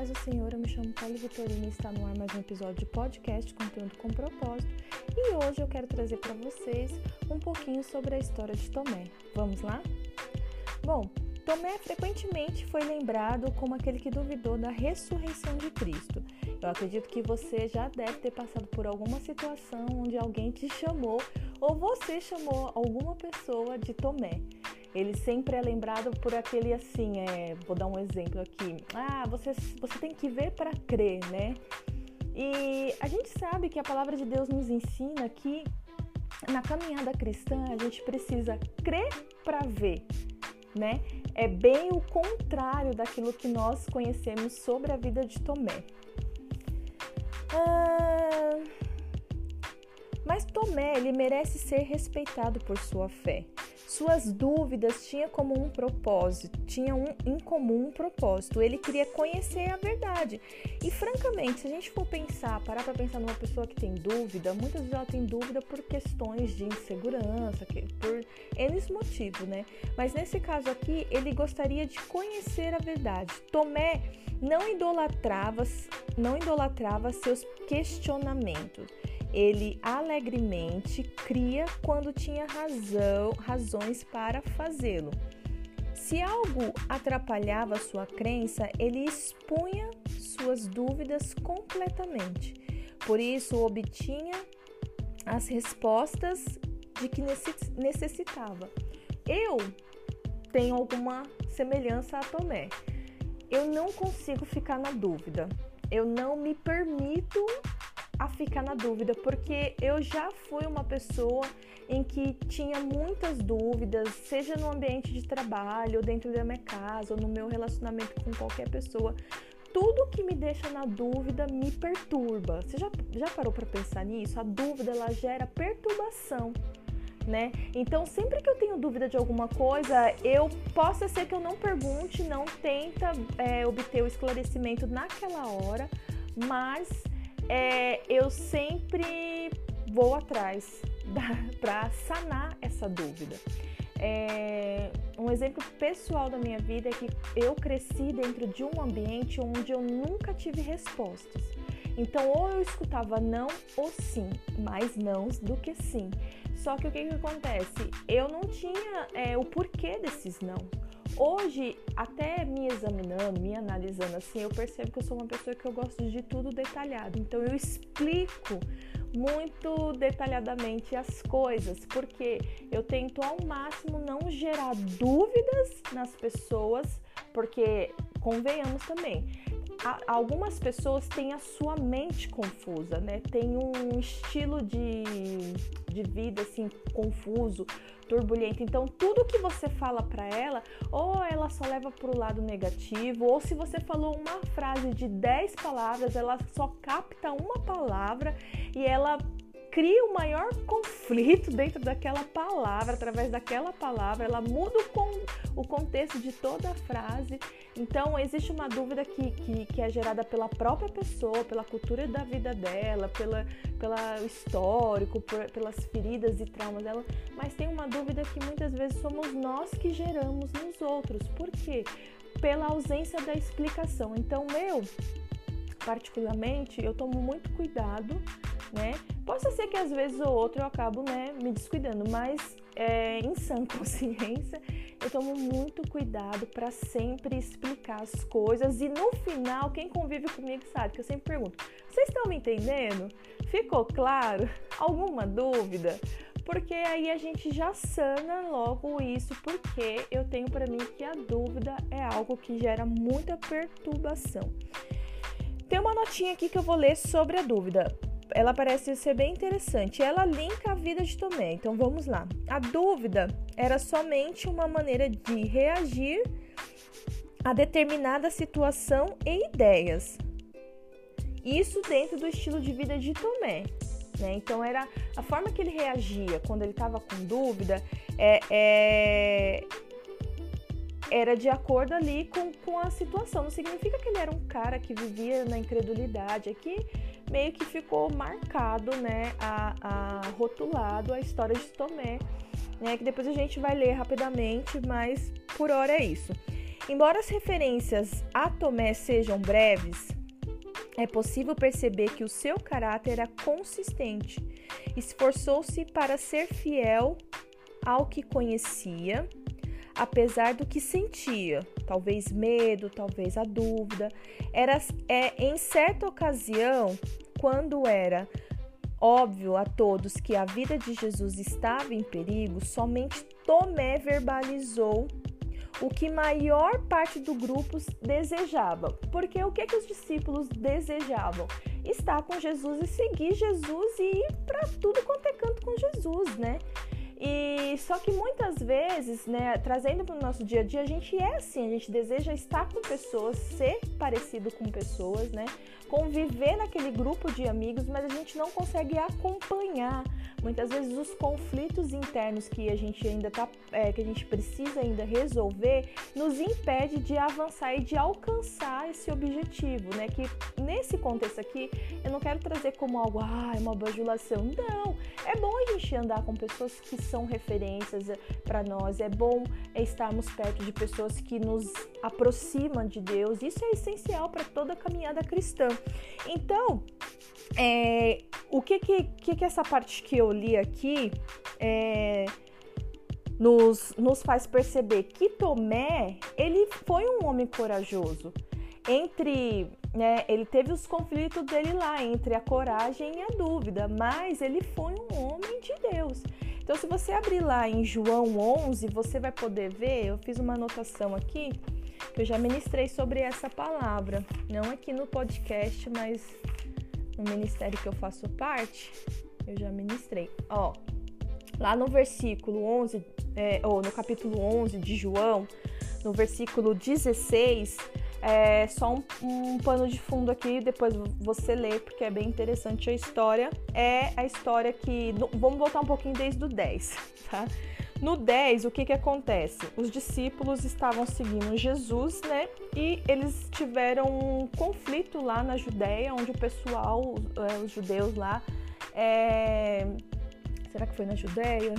paz do Senhor, eu me chamo Paulo Vitorino e está no ar mais um episódio de podcast Conteúdo com Propósito e hoje eu quero trazer para vocês um pouquinho sobre a história de Tomé. Vamos lá? Bom, Tomé frequentemente foi lembrado como aquele que duvidou da ressurreição de Cristo. Eu acredito que você já deve ter passado por alguma situação onde alguém te chamou ou você chamou alguma pessoa de Tomé ele sempre é lembrado por aquele assim, é, vou dar um exemplo aqui. Ah, você, você tem que ver para crer, né? E a gente sabe que a palavra de Deus nos ensina que na caminhada cristã a gente precisa crer para ver, né? É bem o contrário daquilo que nós conhecemos sobre a vida de Tomé. Ah, mas Tomé, ele merece ser respeitado por sua fé. Suas dúvidas tinham como um propósito, tinham um, em comum um propósito. Ele queria conhecer a verdade. E francamente, se a gente for pensar, parar para pensar numa pessoa que tem dúvida, muitas vezes ela tem dúvida por questões de insegurança, por N motivos, né? Mas nesse caso aqui, ele gostaria de conhecer a verdade. Tomé não idolatrava, não idolatrava seus questionamentos ele alegremente cria quando tinha razão, razões para fazê-lo. Se algo atrapalhava sua crença, ele expunha suas dúvidas completamente. Por isso, obtinha as respostas de que necessitava. Eu tenho alguma semelhança a Tomé. Eu não consigo ficar na dúvida. Eu não me permito ficar na dúvida, porque eu já fui uma pessoa em que tinha muitas dúvidas, seja no ambiente de trabalho, ou dentro da minha casa, ou no meu relacionamento com qualquer pessoa. Tudo que me deixa na dúvida me perturba. Você já, já parou para pensar nisso? A dúvida ela gera perturbação. Né? Então, sempre que eu tenho dúvida de alguma coisa, eu possa ser que eu não pergunte, não tenta é, obter o esclarecimento naquela hora, mas é, eu sempre vou atrás para sanar essa dúvida. É, um exemplo pessoal da minha vida é que eu cresci dentro de um ambiente onde eu nunca tive respostas. Então, ou eu escutava não ou sim, mais nãos do que sim. Só que o que, que acontece? Eu não tinha é, o porquê desses não. Hoje, até me examinando, me analisando assim, eu percebo que eu sou uma pessoa que eu gosto de tudo detalhado. Então eu explico muito detalhadamente as coisas, porque eu tento ao máximo não gerar dúvidas nas pessoas, porque convenhamos também, algumas pessoas têm a sua mente confusa, né? Tem um estilo de, de vida assim confuso, turbulento. Então, tudo que você fala para ela, ou ela só leva para o lado negativo, ou se você falou uma frase de 10 palavras, ela só capta uma palavra e ela cria o maior conflito dentro daquela palavra, através daquela palavra, ela muda o, con o contexto de toda a frase. Então, existe uma dúvida que, que, que, é gerada pela própria pessoa, pela cultura da vida dela, pela, pela histórico, por, pelas feridas e traumas dela, mas tem uma dúvida que muitas vezes somos nós que geramos nos outros. Por quê? Pela ausência da explicação. Então, eu, particularmente, eu tomo muito cuidado né? Possa ser que às vezes ou outro eu acabo, né, me descuidando, mas é, em sã consciência eu tomo muito cuidado para sempre explicar as coisas e no final quem convive comigo sabe que eu sempre pergunto: vocês estão me entendendo? Ficou claro? Alguma dúvida? Porque aí a gente já sana logo isso, porque eu tenho para mim que a dúvida é algo que gera muita perturbação. Tem uma notinha aqui que eu vou ler sobre a dúvida ela parece ser bem interessante. Ela linka a vida de Tomé. Então vamos lá. A dúvida era somente uma maneira de reagir a determinada situação e ideias. Isso dentro do estilo de vida de Tomé. Né? Então era a forma que ele reagia quando ele estava com dúvida é, é, era de acordo ali com, com a situação. Não significa que ele era um cara que vivia na incredulidade. Aqui meio que ficou marcado, né, a, a rotulado a história de Tomé, né, que depois a gente vai ler rapidamente, mas por hora é isso. Embora as referências a Tomé sejam breves, é possível perceber que o seu caráter era consistente. Esforçou-se para ser fiel ao que conhecia, apesar do que sentia, talvez medo, talvez a dúvida. Era é, em certa ocasião, quando era óbvio a todos que a vida de Jesus estava em perigo, somente Tomé verbalizou o que maior parte do grupo desejava. Porque o que, que os discípulos desejavam? Estar com Jesus e seguir Jesus e ir para tudo quanto é canto com Jesus, né? E só que muitas vezes, né, trazendo para o nosso dia a dia, a gente é assim, a gente deseja estar com pessoas, ser parecido com pessoas, né? Conviver naquele grupo de amigos, mas a gente não consegue acompanhar muitas vezes os conflitos internos que a gente ainda tá, é, que a gente precisa ainda resolver, nos impede de avançar e de alcançar esse objetivo, né? Que nesse contexto aqui, eu não quero trazer como algo, ah, é uma bajulação. Não, é bom a gente andar com pessoas que são referências eh, para nós. É bom estarmos perto de pessoas que nos aproximam de Deus. Isso é essencial para toda a caminhada cristã. Então, é, o que que, que que essa parte que eu li aqui é, nos, nos faz perceber que Tomé ele foi um homem corajoso entre né, ele teve os conflitos dele lá entre a coragem e a dúvida, mas ele foi um homem de Deus. Então, se você abrir lá em João 11, você vai poder ver. Eu fiz uma anotação aqui que eu já ministrei sobre essa palavra, não aqui no podcast, mas no ministério que eu faço parte, eu já ministrei. Ó, lá no versículo 11, é, ou no capítulo 11 de João, no versículo 16, é só um, um, pano de fundo aqui, depois você lê, porque é bem interessante a história. É a história que. Vamos voltar um pouquinho desde o 10, tá? No 10, o que que acontece? Os discípulos estavam seguindo Jesus, né? E eles tiveram um conflito lá na Judéia, onde o pessoal, é, os judeus lá, é... será que foi na Judéia?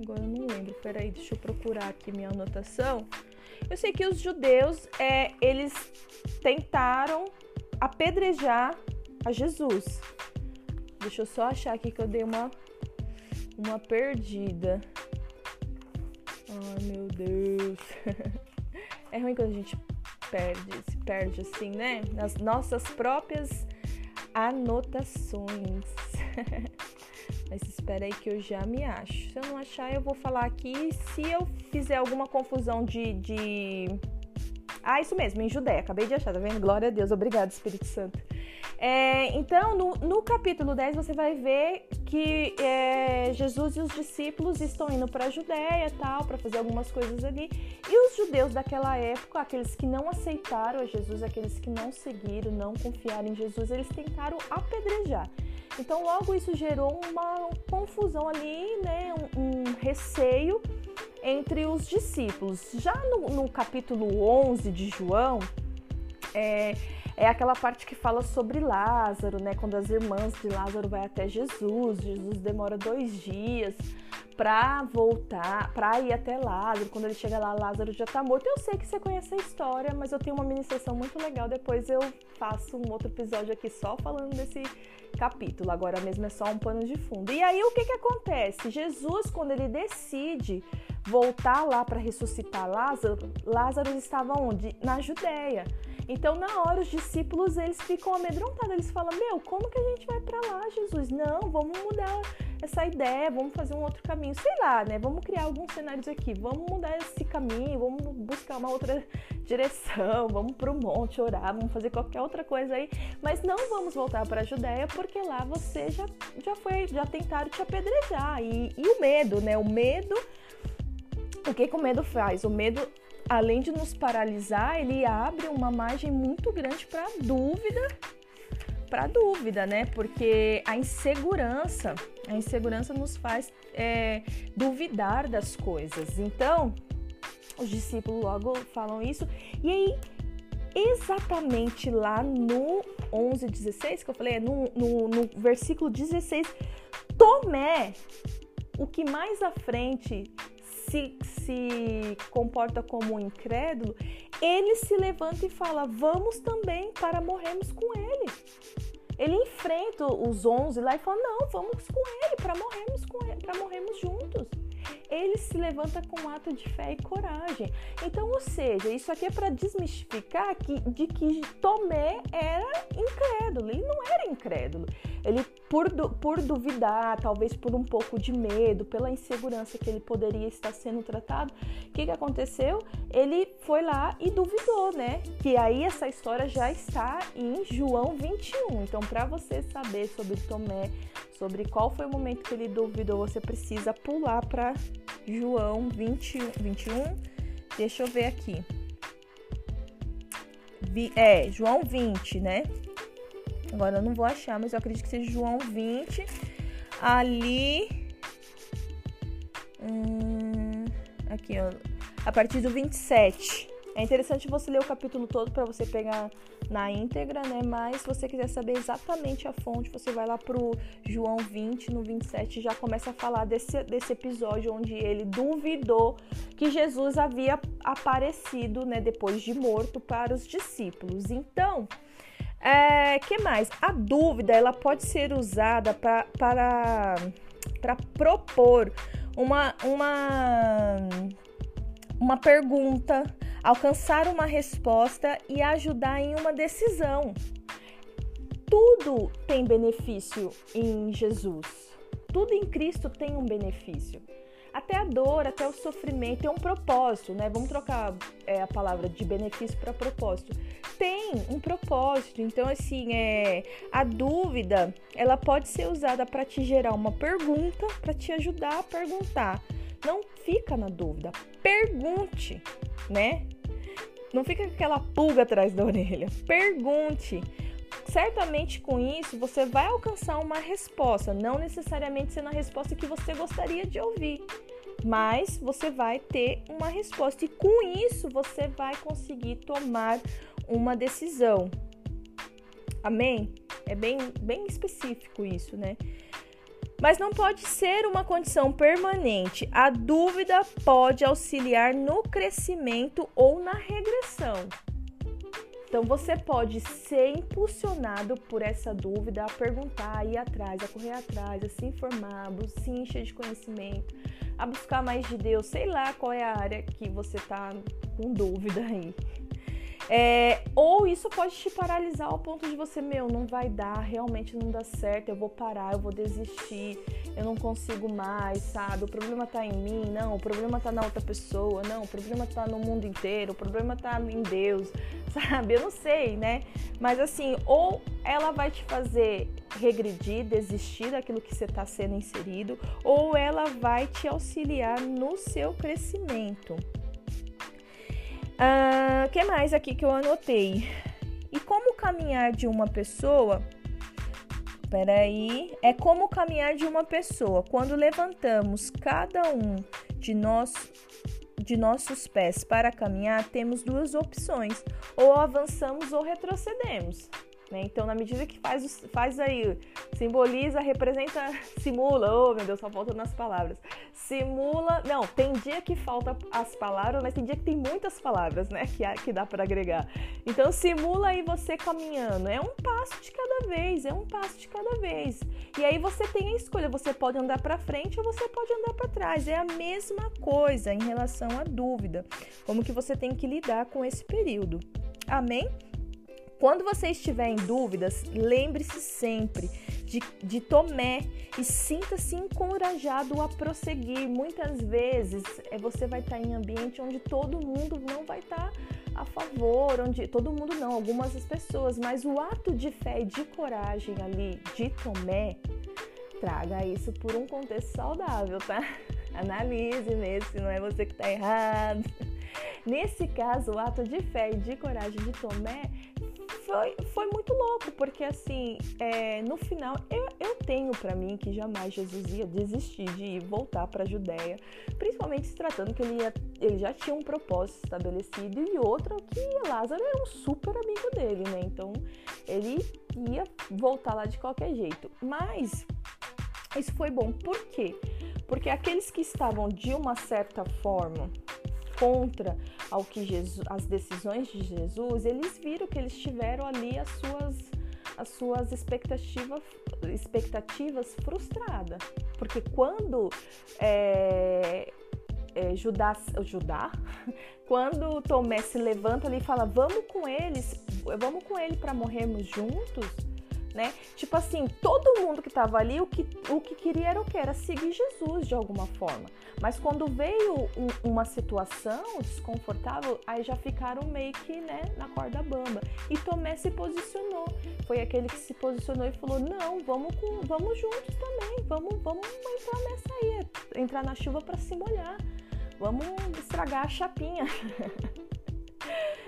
Agora eu não lembro. Peraí, deixa eu procurar aqui minha anotação. Eu sei que os judeus, é, eles tentaram apedrejar a Jesus. Deixa eu só achar aqui que eu dei uma, uma perdida. Ai, meu Deus. É ruim quando a gente perde, se perde assim, né? Nas nossas próprias anotações. Mas espera aí que eu já me acho. Se eu não achar, eu vou falar aqui. Se eu fizer alguma confusão de. de... Ah, isso mesmo, em Judéia. Acabei de achar, tá vendo? Glória a Deus. Obrigado, Espírito Santo. É, então, no, no, capítulo 10, você vai ver que é, Jesus e os discípulos estão indo para a Judéia tal, para fazer algumas coisas ali. E os judeus daquela época, aqueles que não aceitaram a Jesus, aqueles que não seguiram, não confiaram em Jesus, eles tentaram apedrejar. Então, logo isso gerou uma confusão ali, né? um, um receio entre os discípulos. Já no, no capítulo 11 de João, é, é aquela parte que fala sobre Lázaro, né? Quando as irmãs de Lázaro vai até Jesus, Jesus demora dois dias para voltar, para ir até Lázaro. Quando ele chega lá, Lázaro já tá morto. Eu sei que você conhece a história, mas eu tenho uma ministração muito legal. Depois eu faço um outro episódio aqui só falando desse capítulo. Agora mesmo é só um pano de fundo. E aí o que que acontece? Jesus, quando ele decide voltar lá para ressuscitar Lázaro, Lázaro estava onde? Na Judéia. Então, na hora, os discípulos eles ficam amedrontados. Eles falam: Meu, como que a gente vai para lá, Jesus? Não, vamos mudar essa ideia, vamos fazer um outro caminho. Sei lá, né? Vamos criar alguns cenários aqui. Vamos mudar esse caminho, vamos buscar uma outra direção, vamos para o monte orar, vamos fazer qualquer outra coisa aí. Mas não vamos voltar para a Judéia, porque lá você já, já foi, já tentaram te apedrejar. E, e o medo, né? O medo. O que, que o medo faz? O medo além de nos paralisar, ele abre uma margem muito grande para dúvida, para dúvida, né? Porque a insegurança, a insegurança nos faz é, duvidar das coisas. Então, os discípulos logo falam isso. E aí, exatamente lá no 11, 16, que eu falei, no, no, no versículo 16, Tomé, o que mais à frente se, se comporta como um incrédulo, ele se levanta e fala: Vamos também para morrermos com ele. Ele enfrenta os 11 lá e fala: Não, vamos com ele para morrermos, com ele, morrermos juntos ele se levanta com um ato de fé e coragem. Então, ou seja, isso aqui é para desmistificar que, de que Tomé era incrédulo. Ele não era incrédulo. Ele, por, por duvidar, talvez por um pouco de medo, pela insegurança que ele poderia estar sendo tratado, o que, que aconteceu? Ele foi lá e duvidou, né? Que aí essa história já está em João 21. Então, para você saber sobre Tomé, sobre qual foi o momento que ele duvidou, você precisa pular para João 20, 21. Deixa eu ver aqui. É, João 20, né? Agora eu não vou achar, mas eu acredito que seja João 20. Ali. Hum, aqui, ó. A partir do 27. É interessante você ler o capítulo todo para você pegar na íntegra, né? Mas se você quiser saber exatamente a fonte, você vai lá pro João 20, no 27, já começa a falar desse, desse episódio onde ele duvidou que Jesus havia aparecido, né, depois de morto para os discípulos. Então, é, que mais? A dúvida ela pode ser usada pra, para, para propor uma, uma, uma pergunta, alcançar uma resposta e ajudar em uma decisão. Tudo tem benefício em Jesus. Tudo em Cristo tem um benefício até a dor, até o sofrimento tem um propósito, né? Vamos trocar é, a palavra de benefício para propósito. Tem um propósito, então assim, é a dúvida, ela pode ser usada para te gerar uma pergunta, para te ajudar a perguntar. Não fica na dúvida, pergunte, né? Não fica com aquela pulga atrás da orelha. Pergunte certamente com isso você vai alcançar uma resposta, não necessariamente sendo a resposta que você gostaria de ouvir, mas você vai ter uma resposta e com isso você vai conseguir tomar uma decisão. Amém? É bem, bem específico isso, né? Mas não pode ser uma condição permanente. A dúvida pode auxiliar no crescimento ou na regressão. Então você pode ser impulsionado por essa dúvida a perguntar, a ir atrás, a correr atrás, a se informar, a se encher de conhecimento, a buscar mais de Deus, sei lá qual é a área que você está com dúvida aí. É, ou isso pode te paralisar ao ponto de você, meu, não vai dar, realmente não dá certo, eu vou parar, eu vou desistir, eu não consigo mais, sabe? O problema tá em mim, não, o problema tá na outra pessoa, não, o problema tá no mundo inteiro, o problema tá em Deus, sabe? Eu não sei, né? Mas assim, ou ela vai te fazer regredir, desistir daquilo que você está sendo inserido, ou ela vai te auxiliar no seu crescimento. O ah, que mais aqui que eu anotei? E como caminhar de uma pessoa? Peraí. É como caminhar de uma pessoa. Quando levantamos cada um de nós de nossos pés para caminhar, temos duas opções: ou avançamos ou retrocedemos. Né? Então, na medida que faz, faz aí, simboliza, representa, simula, oh meu Deus, só falta nas palavras. Simula, não, tem dia que falta as palavras, mas tem dia que tem muitas palavras, né, que, que dá para agregar. Então, simula aí você caminhando, é um passo de cada vez, é um passo de cada vez. E aí você tem a escolha, você pode andar para frente ou você pode andar para trás. É a mesma coisa em relação à dúvida, como que você tem que lidar com esse período. Amém? Quando você estiver em dúvidas, lembre-se sempre de, de Tomé e sinta-se encorajado a prosseguir. Muitas vezes é, você vai estar em ambiente onde todo mundo não vai estar a favor, onde todo mundo não, algumas pessoas, mas o ato de fé e de coragem ali de Tomé, traga isso por um contexto saudável, tá? Analise mesmo se não é você que está errado. Nesse caso, o ato de fé e de coragem de Tomé foi, foi muito louco, porque assim, é, no final, eu, eu tenho para mim que jamais Jesus ia desistir de voltar para a Judéia, principalmente se tratando que ele, ia, ele já tinha um propósito estabelecido e outro que Lázaro era um super amigo dele, né? Então ele ia voltar lá de qualquer jeito. Mas isso foi bom, por quê? Porque aqueles que estavam de uma certa forma contra ao que Jesus, as decisões de Jesus, eles viram que eles tiveram ali as suas as suas expectativas, expectativas frustradas. Porque quando é, é, Judá, Judá, quando Tomé se levanta ali e fala, vamos com eles, vamos com ele para morrermos juntos, né? Tipo assim, todo mundo que estava ali, o que, o que queria era o que? Era seguir Jesus de alguma forma. Mas quando veio um, uma situação desconfortável, aí já ficaram meio que, né, na corda bamba. E Tomé se posicionou. Foi aquele que se posicionou e falou: "Não, vamos com, vamos juntos também. Vamos, vamos entrar nessa aí, entrar na chuva para se molhar. Vamos estragar a chapinha."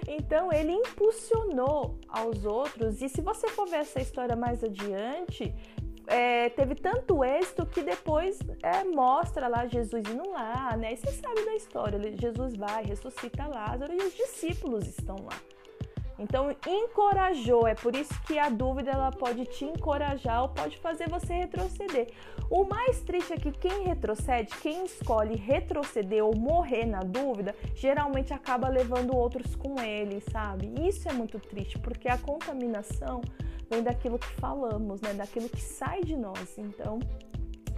Então ele impulsionou aos outros, e se você for ver essa história mais adiante, é, teve tanto êxito que depois é, mostra lá Jesus indo lá, né? E você sabe da história, Jesus vai, ressuscita Lázaro e os discípulos estão lá. Então, encorajou, é por isso que a dúvida ela pode te encorajar ou pode fazer você retroceder. O mais triste é que quem retrocede, quem escolhe retroceder ou morrer na dúvida, geralmente acaba levando outros com ele, sabe? Isso é muito triste, porque a contaminação vem daquilo que falamos, né? Daquilo que sai de nós. Então,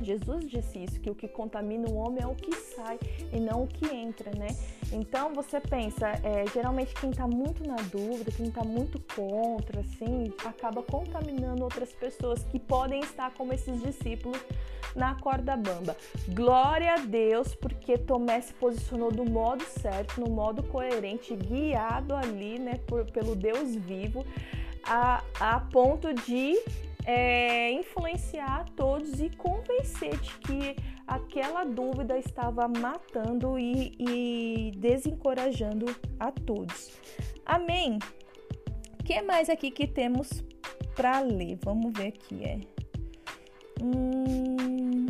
Jesus disse isso, que o que contamina o homem é o que sai e não o que entra, né? Então você pensa, é, geralmente quem está muito na dúvida, quem está muito contra, assim, acaba contaminando outras pessoas que podem estar como esses discípulos na corda bamba. Glória a Deus, porque Tomé se posicionou do modo certo, no modo coerente, guiado ali, né, por, pelo Deus vivo, a, a ponto de é, influenciar todos e convencer de que aquela dúvida estava matando e, e desencorajando a todos. Amém? O que mais aqui que temos para ler? Vamos ver aqui. É. Hum...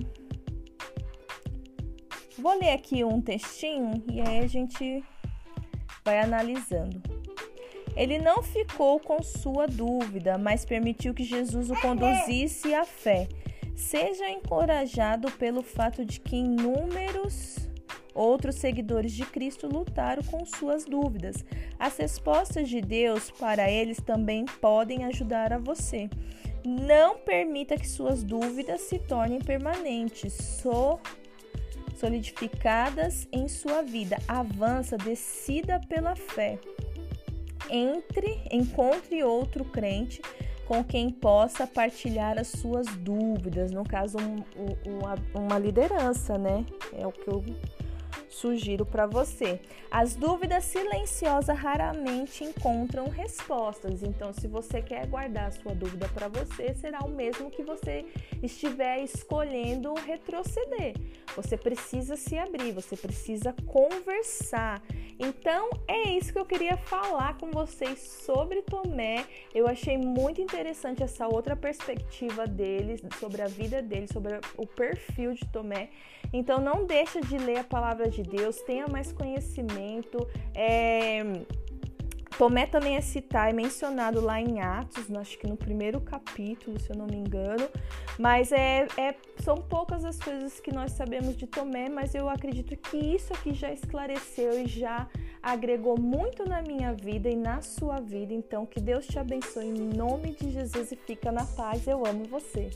Vou ler aqui um textinho e aí a gente vai analisando. Ele não ficou com sua dúvida, mas permitiu que Jesus o conduzisse à fé. Seja encorajado pelo fato de que inúmeros outros seguidores de Cristo lutaram com suas dúvidas. As respostas de Deus para eles também podem ajudar a você. Não permita que suas dúvidas se tornem permanentes, so solidificadas em sua vida. Avança, decida pela fé entre, encontre outro crente com quem possa partilhar as suas dúvidas, no caso, um, um, uma, uma liderança, né? É o que eu sugiro para você. As dúvidas silenciosas raramente encontram respostas. Então, se você quer guardar a sua dúvida para você, será o mesmo que você estiver escolhendo retroceder. Você precisa se abrir, você precisa conversar. Então, é isso que eu queria falar com vocês sobre Tomé. Eu achei muito interessante essa outra perspectiva dele, sobre a vida dele, sobre o perfil de Tomé. Então, não deixa de ler a palavra de Deus, tenha mais conhecimento. É... Tomé também é citado, é mencionado lá em Atos, acho que no primeiro capítulo, se eu não me engano. Mas é, é, são poucas as coisas que nós sabemos de Tomé, mas eu acredito que isso aqui já esclareceu e já agregou muito na minha vida e na sua vida. Então, que Deus te abençoe em nome de Jesus e fica na paz. Eu amo você.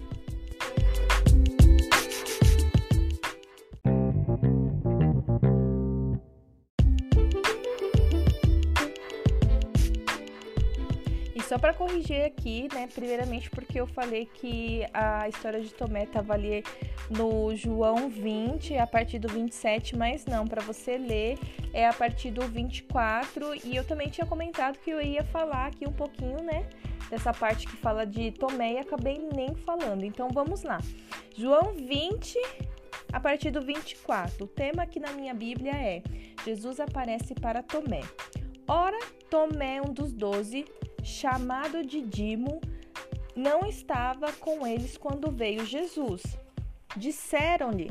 Só para corrigir aqui, né? Primeiramente porque eu falei que a história de Tomé estava ali no João 20, a partir do 27, mas não, para você ler é a partir do 24. E eu também tinha comentado que eu ia falar aqui um pouquinho, né? Dessa parte que fala de Tomé e acabei nem falando. Então vamos lá. João 20, a partir do 24. O tema aqui na minha Bíblia é: Jesus aparece para Tomé. Ora, Tomé, um dos doze, chamado de Dimo, não estava com eles quando veio Jesus. Disseram-lhe,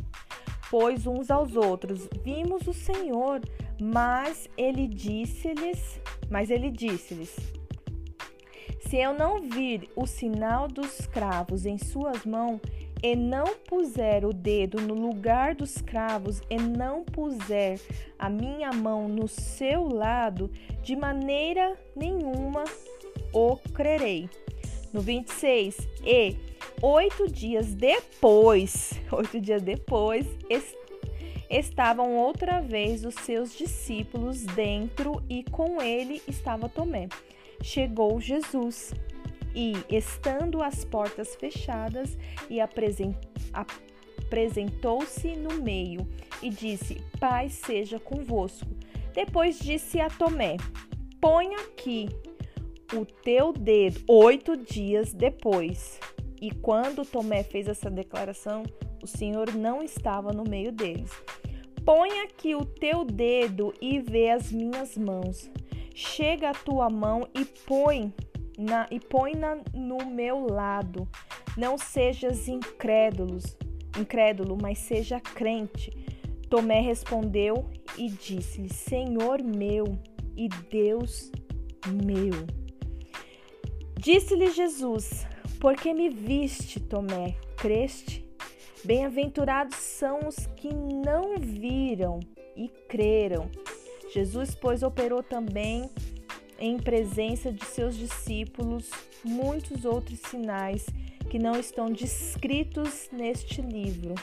pois uns aos outros, vimos o Senhor, mas ele disse-lhes, mas ele disse-lhes: Se eu não vir o sinal dos cravos em suas mãos e não puser o dedo no lugar dos cravos e não puser a minha mão no seu lado, de maneira nenhuma o crerei. No 26, e oito dias depois, oito dias depois, estavam outra vez os seus discípulos dentro e com ele estava Tomé. Chegou Jesus e, estando as portas fechadas, e apresentou-se no meio e disse: Paz seja convosco. Depois disse a Tomé: Põe aqui o teu dedo. Oito dias depois. E quando Tomé fez essa declaração, o Senhor não estava no meio deles. Põe aqui o teu dedo e vê as minhas mãos. Chega a tua mão e põe na, e põe-na no meu lado. Não sejas incrédulos, incrédulo, mas seja crente. Tomé respondeu e disse-lhe: Senhor meu e Deus meu. Disse-lhe Jesus: Porque me viste, Tomé, creste? Bem-aventurados são os que não viram e creram. Jesus, pois, operou também em presença de seus discípulos muitos outros sinais que não estão descritos neste livro.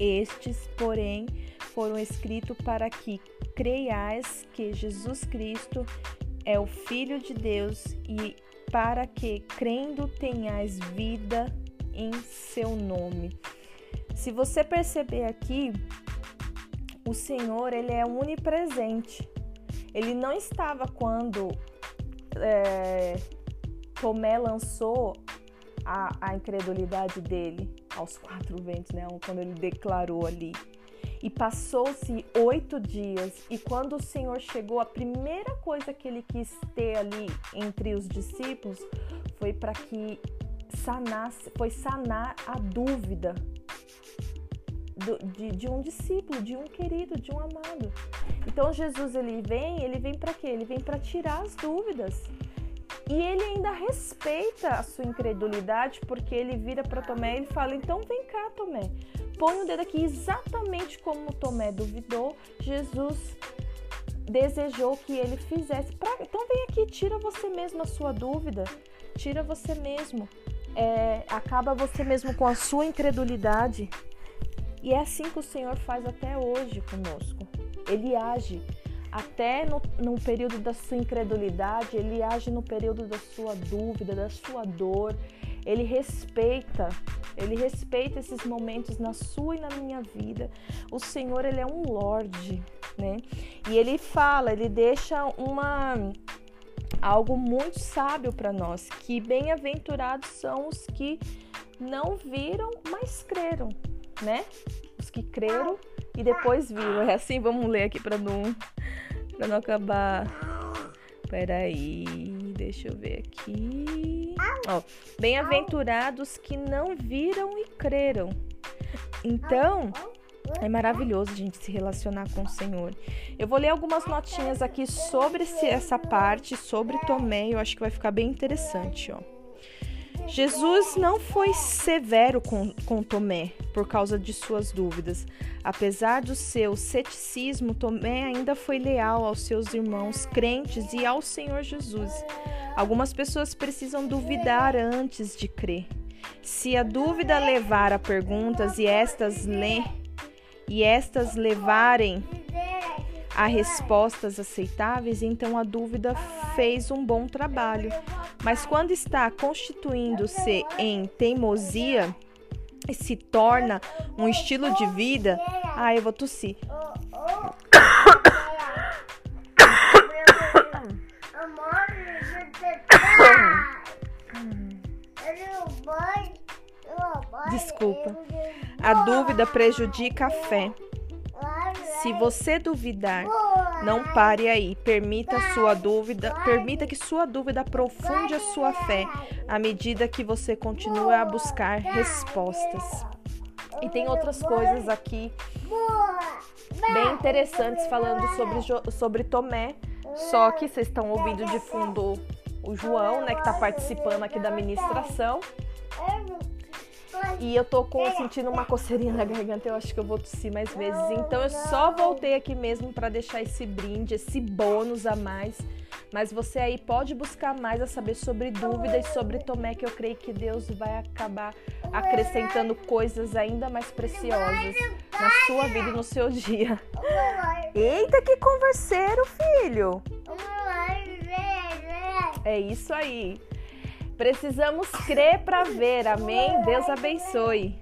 Estes, porém, foram escritos para que creiais que Jesus Cristo é o Filho de Deus e para que, crendo, tenhais vida em seu nome. Se você perceber aqui, o Senhor ele é onipresente. Ele não estava quando é, Tomé lançou a, a incredulidade dele aos quatro ventos, né? Quando ele declarou ali. E passou-se oito dias, e quando o Senhor chegou, a primeira coisa que ele quis ter ali entre os discípulos foi para que sanasse, foi sanar a dúvida de, de, um discípulo, de um querido, de um amado. Então Jesus ele vem, ele vem para quê? Ele vem para tirar as dúvidas. E ele ainda respeita a sua incredulidade, porque ele vira para Tomé e ele fala: "Então vem cá, Tomé. Põe o dedo aqui exatamente como Tomé duvidou, Jesus desejou que ele fizesse. Pra... Então vem aqui, tira você mesmo a sua dúvida, tira você mesmo, é, acaba você mesmo com a sua incredulidade e é assim que o Senhor faz até hoje conosco. Ele age até no, no período da sua incredulidade, ele age no período da sua dúvida, da sua dor. Ele respeita, ele respeita esses momentos na sua e na minha vida. O Senhor, ele é um Lorde, né? E ele fala, ele deixa uma algo muito sábio para nós, que bem-aventurados são os que não viram, mas creram né? Os que creram e depois viram. É assim, vamos ler aqui para não, pra não acabar. Peraí, deixa eu ver aqui. Ó, bem-aventurados que não viram e creram. Então, é maravilhoso a gente se relacionar com o Senhor. Eu vou ler algumas notinhas aqui sobre essa parte, sobre Tomé, eu acho que vai ficar bem interessante, ó. Jesus não foi severo com, com Tomé por causa de suas dúvidas. Apesar do seu ceticismo, Tomé ainda foi leal aos seus irmãos crentes e ao Senhor Jesus. Algumas pessoas precisam duvidar antes de crer. Se a dúvida levar a perguntas e estas, le... e estas levarem a respostas aceitáveis, então a dúvida fez um bom trabalho. Mas quando está constituindo-se em teimosia e se torna um estilo de vida, ah, eu vou tossir. Desculpa. A dúvida prejudica a fé. Se você duvidar, não pare aí. Permita sua dúvida, permita que sua dúvida aprofunde a sua fé à medida que você continua a buscar respostas. E tem outras coisas aqui bem interessantes falando sobre, sobre Tomé. Só que vocês estão ouvindo de fundo o João, né, que está participando aqui da ministração. E eu tô com, sentindo uma coceirinha na garganta, eu acho que eu vou tossir mais vezes. Então eu só voltei aqui mesmo para deixar esse brinde, esse bônus a mais. Mas você aí pode buscar mais a saber sobre dúvidas sobre Tomé, que eu creio que Deus vai acabar acrescentando coisas ainda mais preciosas na sua vida e no seu dia. Eita, que converseiro, filho! É isso aí. Precisamos crer para ver. Amém? Deus abençoe.